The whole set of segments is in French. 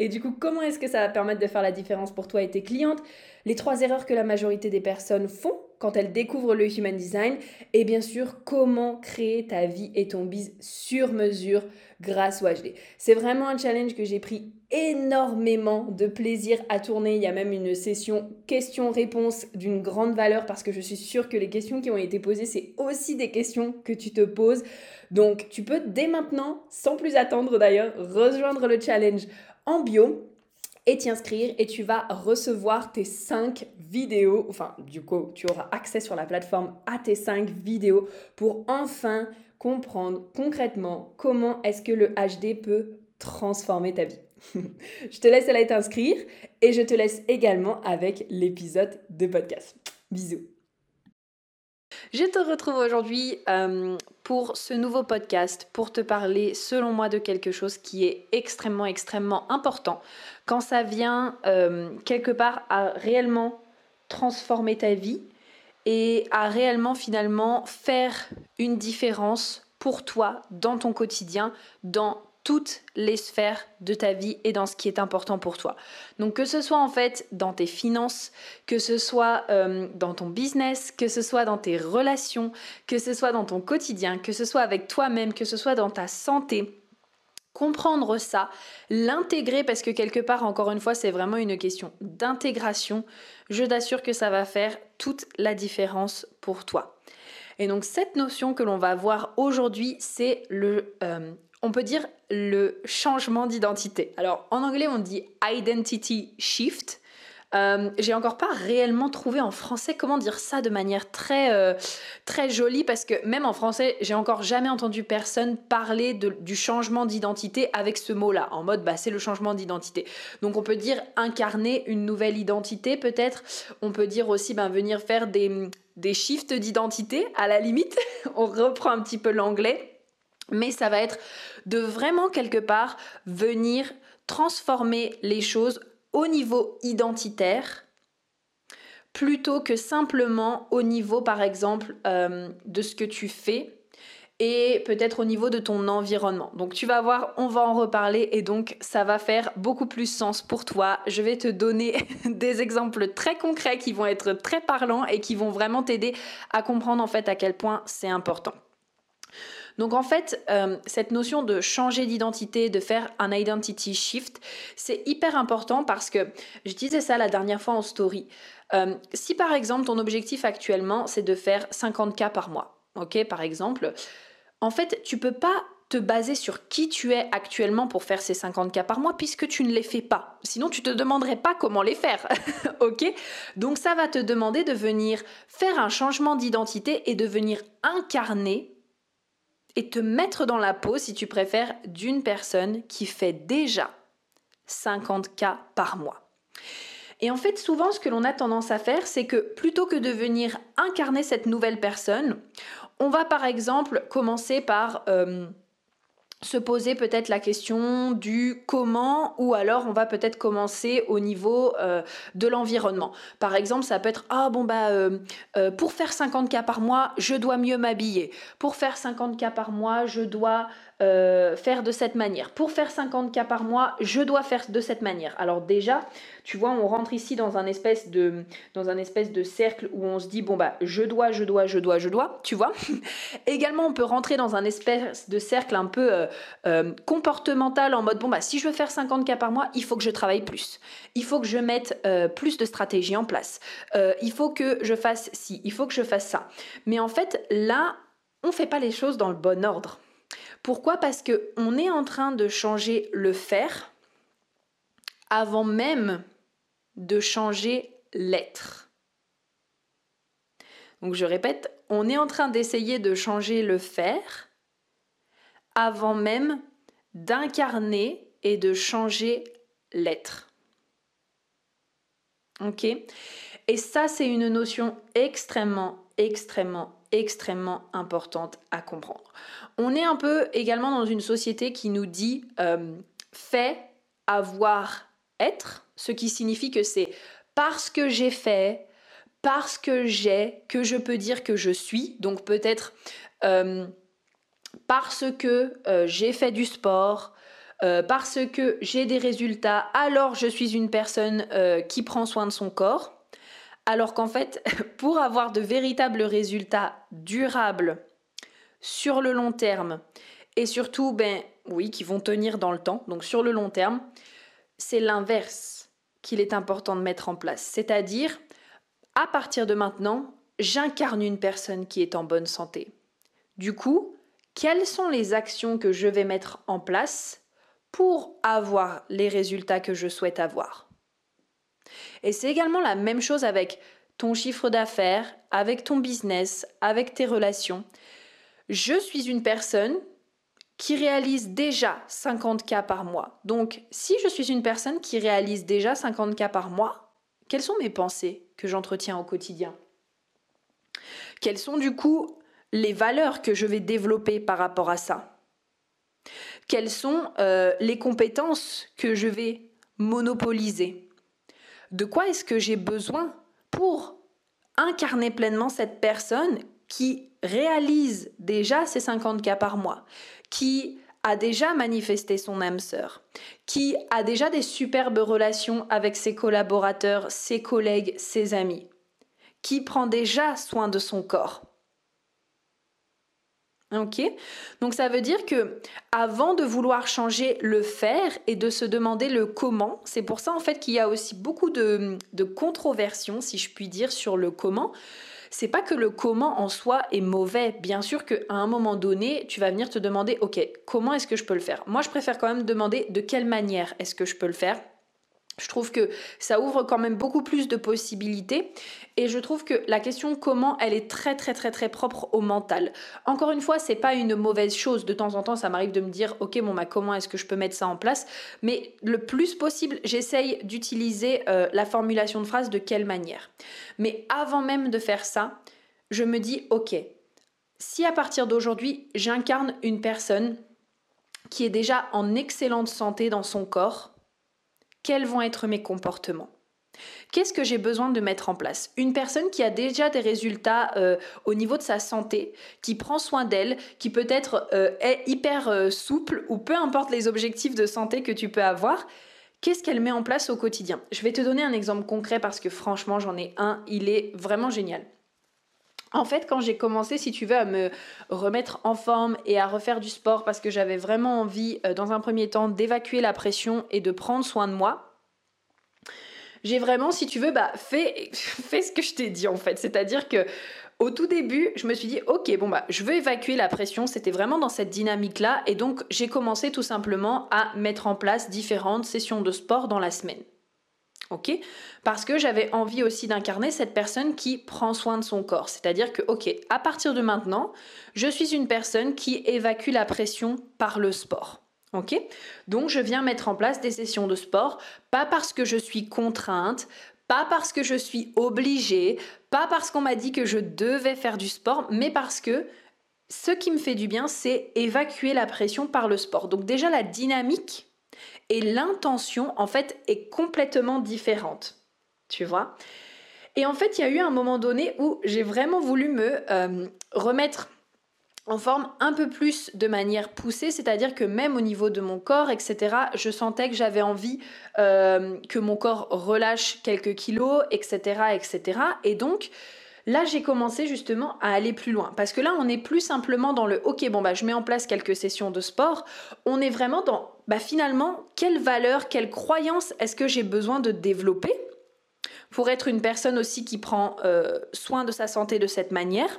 et du coup, comment est-ce que ça va permettre de faire la différence pour toi et tes clientes? Les trois erreurs que la majorité des personnes font quand elles découvrent le Human Design. Et bien sûr, comment créer ta vie et ton biz sur mesure grâce au HD. C'est vraiment un challenge que j'ai pris énormément de plaisir à tourner. Il y a même une session questions-réponses d'une grande valeur parce que je suis sûre que les questions qui ont été posées, c'est aussi des questions que tu te poses. Donc, tu peux dès maintenant, sans plus attendre d'ailleurs, rejoindre le challenge en bio et t'y inscrire et tu vas recevoir tes 5 vidéos, enfin du coup tu auras accès sur la plateforme à tes 5 vidéos pour enfin comprendre concrètement comment est-ce que le HD peut transformer ta vie. je te laisse aller t'inscrire et je te laisse également avec l'épisode de podcast. Bisous. Je te retrouve aujourd'hui euh, pour ce nouveau podcast, pour te parler selon moi de quelque chose qui est extrêmement, extrêmement important. Quand ça vient euh, quelque part à réellement transformer ta vie et à réellement finalement faire une différence pour toi dans ton quotidien, dans toutes les sphères de ta vie et dans ce qui est important pour toi. Donc que ce soit en fait dans tes finances, que ce soit euh, dans ton business, que ce soit dans tes relations, que ce soit dans ton quotidien, que ce soit avec toi-même, que ce soit dans ta santé, comprendre ça, l'intégrer parce que quelque part, encore une fois, c'est vraiment une question d'intégration, je t'assure que ça va faire toute la différence pour toi. Et donc cette notion que l'on va voir aujourd'hui, c'est le euh, on peut dire le changement d'identité. Alors en anglais on dit identity shift. Euh, j'ai encore pas réellement trouvé en français comment dire ça de manière très euh, très jolie parce que même en français j'ai encore jamais entendu personne parler du changement d'identité avec ce mot-là en mode bah c'est le changement d'identité. Donc on peut dire incarner une nouvelle identité peut-être. On peut dire aussi ben, venir faire des des shifts d'identité à la limite. on reprend un petit peu l'anglais mais ça va être de vraiment quelque part venir transformer les choses au niveau identitaire plutôt que simplement au niveau par exemple euh, de ce que tu fais et peut-être au niveau de ton environnement. Donc tu vas voir, on va en reparler et donc ça va faire beaucoup plus sens pour toi. Je vais te donner des exemples très concrets qui vont être très parlants et qui vont vraiment t'aider à comprendre en fait à quel point c'est important. Donc en fait, euh, cette notion de changer d'identité, de faire un identity shift, c'est hyper important parce que je disais ça la dernière fois en story. Euh, si par exemple ton objectif actuellement c'est de faire 50K par mois, ok par exemple, en fait tu peux pas te baser sur qui tu es actuellement pour faire ces 50K par mois puisque tu ne les fais pas. Sinon, tu te demanderais pas comment les faire. ok? Donc, ça va te demander de venir faire un changement d'identité et de venir incarner et te mettre dans la peau, si tu préfères, d'une personne qui fait déjà 50 cas par mois. Et en fait, souvent, ce que l'on a tendance à faire, c'est que plutôt que de venir incarner cette nouvelle personne, on va par exemple commencer par euh, se poser peut-être la question du comment ou alors on va peut-être commencer au niveau euh, de l'environnement. Par exemple, ça peut être ah bon bah euh, euh, pour faire 50 cas par mois, je dois mieux m'habiller. Pour faire 50 cas par mois, je dois euh, faire de cette manière. Pour faire 50 cas par mois, je dois faire de cette manière. Alors déjà, tu vois, on rentre ici dans un espèce de, dans un espèce de cercle où on se dit, bon bah, je dois, je dois, je dois, je dois, tu vois. Également, on peut rentrer dans un espèce de cercle un peu euh, euh, comportemental en mode, bon bah, si je veux faire 50 cas par mois, il faut que je travaille plus. Il faut que je mette plus de stratégies en place. il faut que je fasse ci, il faut que je fasse ça. Mais en fait, là, on ne fait pas les choses dans le bon ordre. Pourquoi? Parce que on est en train de changer le faire avant même de changer l'être. Donc je répète, on est en train d'essayer de changer le faire avant même d'incarner et de changer l'être. Ok? Et ça, c'est une notion extrêmement, extrêmement, extrêmement importante à comprendre. On est un peu également dans une société qui nous dit euh, fait, avoir, être, ce qui signifie que c'est parce que j'ai fait, parce que j'ai, que je peux dire que je suis. Donc peut-être euh, parce que euh, j'ai fait du sport, parce que j'ai des résultats, alors je suis une personne qui prend soin de son corps. Alors qu'en fait, pour avoir de véritables résultats durables sur le long terme, et surtout, ben oui, qui vont tenir dans le temps, donc sur le long terme, c'est l'inverse qu'il est important de mettre en place. C'est-à-dire, à partir de maintenant, j'incarne une personne qui est en bonne santé. Du coup, quelles sont les actions que je vais mettre en place pour avoir les résultats que je souhaite avoir? Et c'est également la même chose avec ton chiffre d'affaires, avec ton business, avec tes relations. Je suis une personne qui réalise déjà 50 cas par mois. Donc, si je suis une personne qui réalise déjà 50 cas par mois, quelles sont mes pensées que j'entretiens au quotidien? Quelles sont du coup les valeurs que je vais développer par rapport à ça? Quelles sont euh, les compétences que je vais monopoliser? De quoi est-ce que j'ai besoin pour incarner pleinement cette personne qui réalise déjà ses 50 cas par mois, qui a déjà manifesté son âme sœur, qui a déjà des superbes relations avec ses collaborateurs, ses collègues, ses amis, qui prend déjà soin de son corps. Ok Donc ça veut dire que avant de vouloir changer le faire et de se demander le comment, c'est pour ça en fait qu'il y a aussi beaucoup de, de controversions, si je puis dire, sur le comment. C'est pas que le comment en soi est mauvais. Bien sûr qu'à un moment donné, tu vas venir te demander, ok, comment est-ce que je peux le faire? Moi, je préfère quand même demander de quelle manière est-ce que je peux le faire? Je trouve que ça ouvre quand même beaucoup plus de possibilités et je trouve que la question comment elle est très très très très propre au mental. Encore une fois, c'est pas une mauvaise chose. De temps en temps, ça m'arrive de me dire OK, bon bah comment est-ce que je peux mettre ça en place? Mais le plus possible, j'essaye d'utiliser euh, la formulation de phrase de quelle manière? Mais avant même de faire ça, je me dis OK, si à partir d'aujourd'hui, j'incarne une personne qui est déjà en excellente santé dans son corps, quels vont être mes comportements. Qu'est-ce que j'ai besoin de mettre en place? Une personne qui a déjà des résultats euh, au niveau de sa santé, qui prend soin d'elle, qui peut-être euh, est hyper euh, souple ou peu importe les objectifs de santé que tu peux avoir, qu'est-ce qu'elle met en place au quotidien? Je vais te donner un exemple concret parce que franchement j'en ai un, il est vraiment génial. En fait, quand j'ai commencé, si tu veux, à me remettre en forme et à refaire du sport parce que j'avais vraiment envie, euh, dans un premier temps, d'évacuer la pression et de prendre soin de moi, j'ai vraiment, si tu veux, bah, fait, fait ce que je t'ai dit en fait. C'est-à-dire que au tout début, je me suis dit, ok, bon bah, je veux évacuer la pression. C'était vraiment dans cette dynamique-là, et donc j'ai commencé tout simplement à mettre en place différentes sessions de sport dans la semaine ok Parce que j'avais envie aussi d'incarner cette personne qui prend soin de son corps. C'est-à-dire que, ok, à partir de maintenant, je suis une personne qui évacue la pression par le sport. Ok Donc je viens mettre en place des sessions de sport, pas parce que je suis contrainte, pas parce que je suis obligée, pas parce qu'on m'a dit que je devais faire du sport, mais parce que ce qui me fait du bien, c'est évacuer la pression par le sport. Donc déjà la dynamique et l'intention en fait est complètement différente. Tu vois? Et en fait, il y a eu un moment donné où j'ai vraiment voulu me euh, remettre en forme un peu plus de manière poussée, c'est-à-dire que même au niveau de mon corps, etc., je sentais que j'avais envie euh, que mon corps relâche quelques kilos, etc., etc. Et donc, là, j'ai commencé justement à aller plus loin. Parce que là, on n'est plus simplement dans le OK, bon, bah, je mets en place quelques sessions de sport. On est vraiment dans, bah, finalement, quelle valeur, quelle croyance est-ce que j'ai besoin de développer pour être une personne aussi qui prend euh, soin de sa santé de cette manière?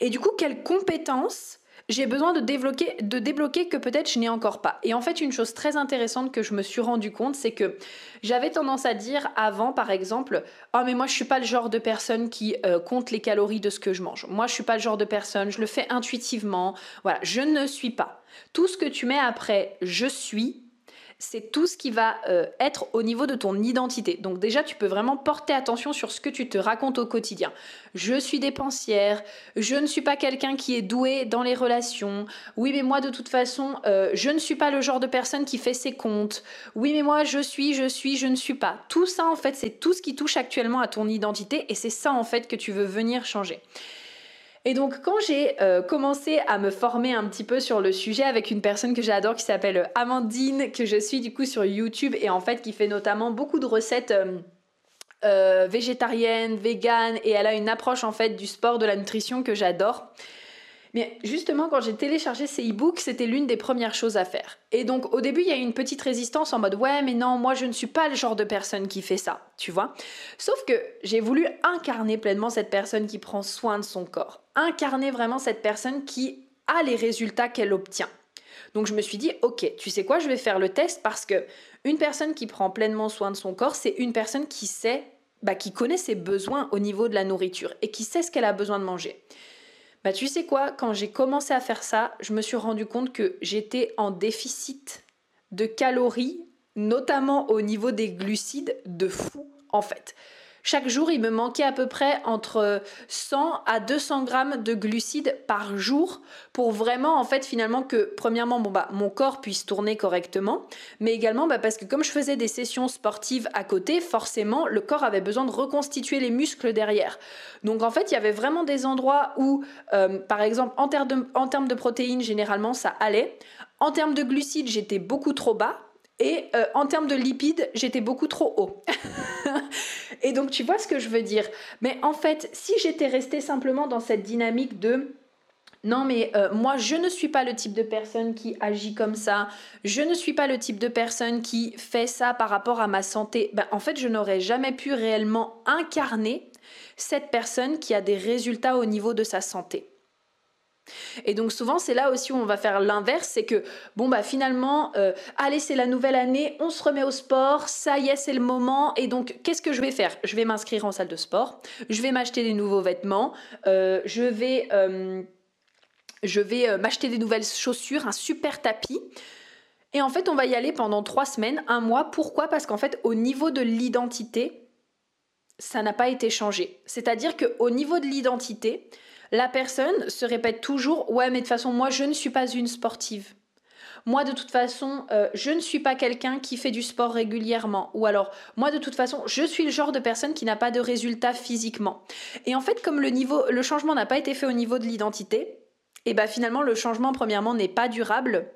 Et du coup, quelles compétences j'ai besoin de débloquer, que peut-être je n'ai encore pas. Et en fait, une chose très intéressante que je me suis rendu compte, c'est que j'avais tendance à dire avant, par exemple, oh mais moi je suis pas le genre de personne qui euh, compte les calories de ce que je mange. Moi je suis pas le genre de personne, je le fais intuitivement. Voilà, je ne suis pas. Tout ce que tu mets après je suis, c'est tout ce qui va euh, être au niveau de ton identité. Donc déjà, tu peux vraiment porter attention sur ce que tu te racontes au quotidien. Je suis dépensière, je ne suis pas quelqu'un qui est doué dans les relations. Oui, mais moi, de toute façon, euh, je ne suis pas le genre de personne qui fait ses comptes. Oui, mais moi, je suis, je suis, je ne suis pas. Tout ça, en fait, c'est tout ce qui touche actuellement à ton identité et c'est ça, en fait, que tu veux venir changer. Et donc quand j'ai euh, commencé à me former un petit peu sur le sujet avec une personne que j'adore qui s'appelle Amandine, que je suis du coup sur YouTube et en fait qui fait notamment beaucoup de recettes euh, euh, végétariennes, véganes et elle a une approche en fait du sport, de la nutrition que j'adore. Mais justement, quand j'ai téléchargé ces e-books, c'était l'une des premières choses à faire. Et donc, au début, il y a eu une petite résistance en mode ouais, mais non, moi, je ne suis pas le genre de personne qui fait ça, tu vois. Sauf que j'ai voulu incarner pleinement cette personne qui prend soin de son corps, incarner vraiment cette personne qui a les résultats qu'elle obtient. Donc je me suis dit, ok, tu sais quoi, je vais faire le test parce que une personne qui prend pleinement soin de son corps, c'est une personne qui sait, bah, qui connaît ses besoins au niveau de la nourriture et qui sait ce qu'elle a besoin de manger. Bah tu sais quoi, quand j'ai commencé à faire ça, je me suis rendu compte que j'étais en déficit de calories, notamment au niveau des glucides, de fou en fait. Chaque jour, il me manquait à peu près entre 100 à 200 grammes de glucides par jour pour vraiment, en fait, finalement, que, premièrement, bon, bah, mon corps puisse tourner correctement, mais également bah, parce que comme je faisais des sessions sportives à côté, forcément, le corps avait besoin de reconstituer les muscles derrière. Donc, en fait, il y avait vraiment des endroits où, euh, par exemple, en, en termes de protéines, généralement, ça allait. En termes de glucides, j'étais beaucoup trop bas et euh, en termes de lipides, j'étais beaucoup trop haut. et donc tu vois ce que je veux dire. Mais en fait, si j'étais restée simplement dans cette dynamique de non mais euh, moi je ne suis pas le type de personne qui agit comme ça, je ne suis pas le type de personne qui fait ça par rapport à ma santé, ben, en fait je n'aurais jamais pu réellement incarner cette personne qui a des résultats au niveau de sa santé. Et donc souvent c'est là aussi où on va faire l'inverse, c'est que bon bah finalement, euh, allez c'est la nouvelle année, on se remet au sport, ça y est c'est le moment, et donc qu'est-ce que je vais faire? Je vais m'inscrire en salle de sport, je vais m'acheter des nouveaux vêtements, euh, je vais, euh, je vais m'acheter des nouvelles chaussures, un super tapis. Et en fait on va y aller pendant trois semaines, un mois. Pourquoi? Parce qu'en fait au niveau de l'identité, ça n'a pas été changé. C'est-à-dire qu'au niveau de l'identité, la personne se répète toujours Ouais, mais de toute façon, moi, je ne suis pas une sportive. Moi, de toute façon, euh, je ne suis pas quelqu'un qui fait du sport régulièrement. Ou alors, moi, de toute façon, je suis le genre de personne qui n'a pas de résultats physiquement. Et en fait, comme le, niveau, le changement n'a pas été fait au niveau de l'identité, et bah finalement, le changement, premièrement, n'est pas durable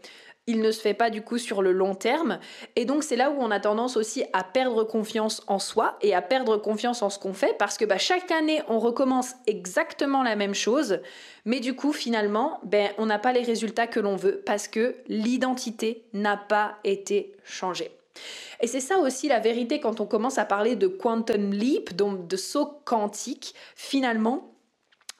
il ne se fait pas du coup sur le long terme. Et donc c'est là où on a tendance aussi à perdre confiance en soi et à perdre confiance en ce qu'on fait parce que bah, chaque année on recommence exactement la même chose. Mais du coup finalement ben, on n'a pas les résultats que l'on veut parce que l'identité n'a pas été changée. Et c'est ça aussi la vérité quand on commence à parler de quantum leap, donc de saut quantique. Finalement,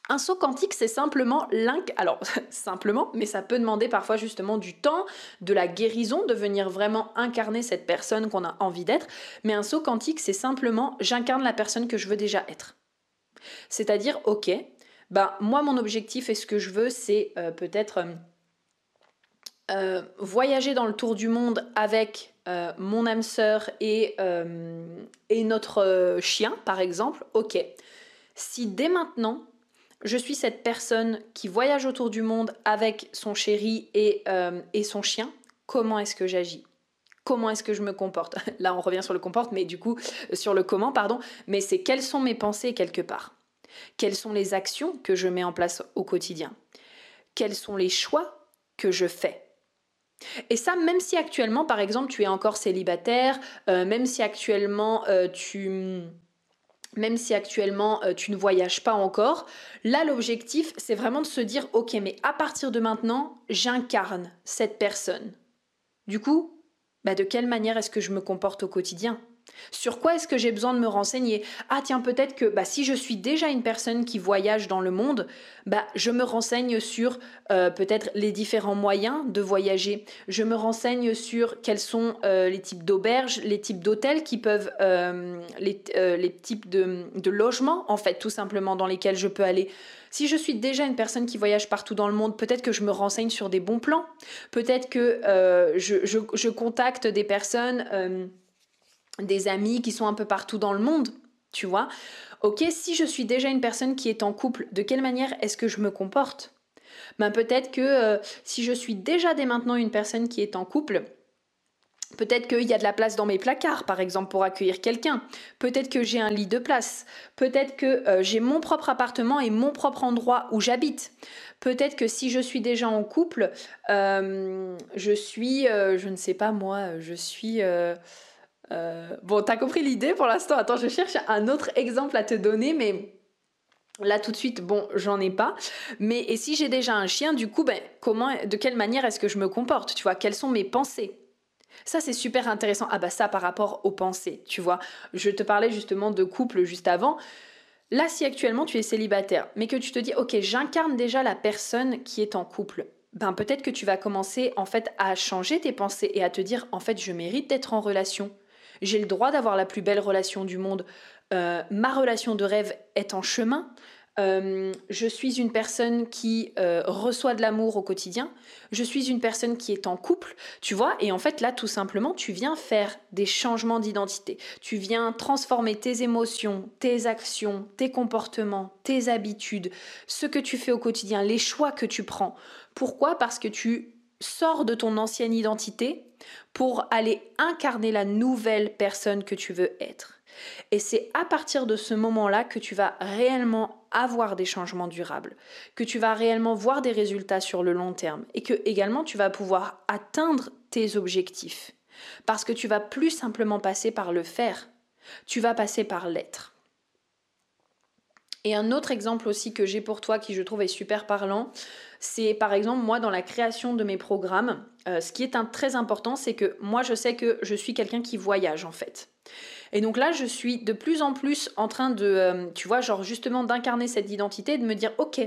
un saut quantique, c'est simplement l'inc... Alors, simplement, mais ça peut demander parfois justement du temps, de la guérison, de venir vraiment incarner cette personne qu'on a envie d'être. Mais un saut quantique, c'est simplement j'incarne la personne que je veux déjà être. C'est-à-dire, ok, ben moi mon objectif et ce que je veux, c'est euh, peut-être euh, euh, voyager dans le tour du monde avec mon âme sœur et, et notre chien, par exemple. Ok, si dès maintenant je suis cette personne qui voyage autour du monde avec son chéri et, euh, son chien, comment est-ce que j'agis? Comment est-ce que je me comporte? Là, on revient sur le comporte, mais du coup, euh, sur le comment, pardon. Mais c'est quelles sont mes pensées quelque part? Quelles sont les actions que je mets en place au quotidien? Quels sont les choix que je fais? Et ça, même si actuellement, par exemple, tu es encore célibataire, euh, même si actuellement tu même si actuellement euh, tu ne voyages pas encore, là l'objectif c'est vraiment de se dire ok mais à partir de maintenant j'incarne cette personne. Du coup, bah, de quelle manière est-ce que je me comporte au quotidien? Sur quoi est-ce que j'ai besoin de me renseigner? Ah tiens, peut-être que bah, si je suis déjà une personne qui voyage dans le monde, bah, je me renseigne sur euh, peut-être les différents moyens de voyager. Je me renseigne sur quels sont euh, les types d'auberges, les types d'hôtels qui peuvent, euh, les, types de, logements en fait, tout simplement dans lesquels je peux aller. Si je suis déjà une personne qui voyage partout dans le monde, peut-être que je me renseigne sur des bons plans. Peut-être que je, contacte des personnes des amis qui sont un peu partout dans le monde, tu vois. Ok, si je suis déjà une personne qui est en couple, de quelle manière est-ce que je me comporte? Ben peut-être que euh, si je suis déjà dès maintenant une personne qui est en couple, Peut-être qu'il y a de la place dans mes placards, par exemple, pour accueillir quelqu'un. Peut-être que j'ai un lit de place. Peut-être que euh, j'ai mon propre appartement et mon propre endroit où j'habite. Peut-être que si je suis déjà en couple, euh, je suis, je ne sais pas moi, je suis... Euh, bon, t'as compris l'idée pour l'instant. Attends, je cherche un autre exemple à te donner, mais Là tout de suite, bon, j'en ai pas. Mais et si j'ai déjà un chien, du coup, ben, comment, de quelle manière est-ce que je me comporte Tu vois, quelles sont mes pensées? Ça, c'est super intéressant. Ah bah ça, par rapport aux pensées, tu vois? Je te parlais justement de couple juste avant. Là, si actuellement tu es célibataire, mais que tu te dis, ok, j'incarne déjà la personne qui est en couple. Ben peut-être que tu vas commencer en fait à changer tes pensées et à te dire, en fait, je mérite d'être en relation j'ai le droit d'avoir la plus belle relation du monde. Euh, ma relation de rêve est en chemin. Euh, je suis une personne qui euh, reçoit de l'amour au quotidien. Je suis une personne qui est en couple, tu vois. Et en fait, là, tout simplement, tu viens faire des changements d'identité. Tu viens transformer tes émotions, tes actions, tes comportements, tes habitudes, ce que tu fais au quotidien, les choix que tu prends. Pourquoi? Parce que tu sors de ton ancienne identité pour aller incarner la nouvelle personne que tu veux être. Et c'est à partir de ce moment-là que tu vas réellement avoir des changements durables, que tu vas réellement voir des résultats sur le long terme et que également tu vas pouvoir atteindre tes objectifs. Parce que tu vas plus simplement passer par le faire, tu vas passer par l'être. Et un autre exemple aussi que j'ai pour toi qui je trouve est super parlant, c'est par exemple moi dans la création de mes programmes, euh, ce qui est très important, c'est que moi je sais que je suis quelqu'un qui voyage en fait. Et donc là, je suis de plus en plus en train de, euh, tu vois, genre justement d'incarner cette identité et de me dire, ok,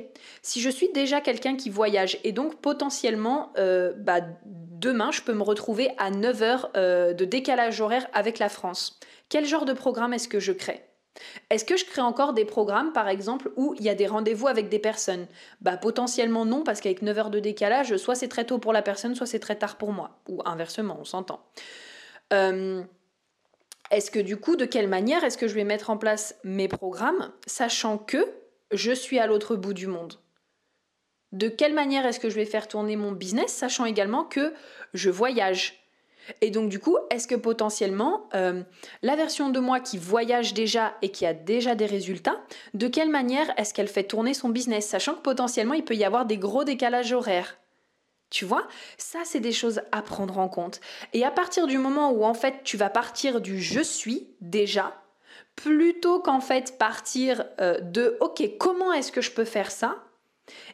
si je suis déjà quelqu'un qui voyage et donc potentiellement, euh, bah, demain, je peux me retrouver à 9 heures de décalage horaire avec la France. Quel genre de programme est-ce que je crée? Est-ce que je crée encore des programmes, par exemple, où il y a des rendez-vous avec des personnes? Bah potentiellement non, parce qu'avec 9 heures de décalage, soit c'est très tôt pour la personne, soit c'est très tard pour moi. Ou inversement, on s'entend. Euh, est-ce que du coup, de quelle manière est-ce que je vais mettre en place mes programmes, sachant que je suis à l'autre bout du monde? De quelle manière est-ce que je vais faire tourner mon business, sachant également que je voyage? Et donc du coup, est-ce que potentiellement, euh, la version de moi qui voyage déjà et qui a déjà des résultats, de quelle manière est-ce qu'elle fait tourner son business, sachant que potentiellement, il peut y avoir des gros décalages horaires? Tu vois, ça c'est des choses à prendre en compte. Et à partir du moment où en fait tu vas partir du je suis déjà, plutôt qu'en fait partir euh, de ok comment est-ce que je peux faire ça,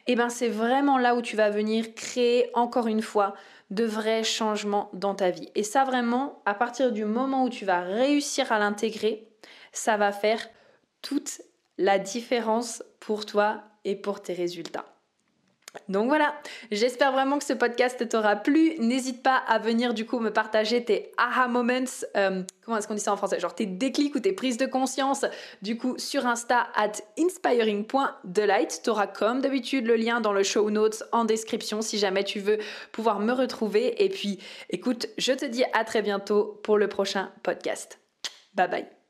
et eh ben c'est vraiment là où tu vas venir créer encore une fois de vrais changements dans ta vie. Et ça vraiment, à partir du moment où tu vas réussir à l'intégrer, ça va faire toute la différence pour toi et pour tes résultats. Donc voilà, j'espère vraiment que ce podcast t'aura plu. N'hésite pas à venir du coup me partager tes aha moments, euh, comment est-ce qu'on dit ça en français Genre tes déclics ou tes prises de conscience, du coup sur Insta at inspiring.delight. T'auras comme d'habitude le lien dans le show notes en description si jamais tu veux pouvoir me retrouver. Et puis écoute, je te dis à très bientôt pour le prochain podcast. Bye bye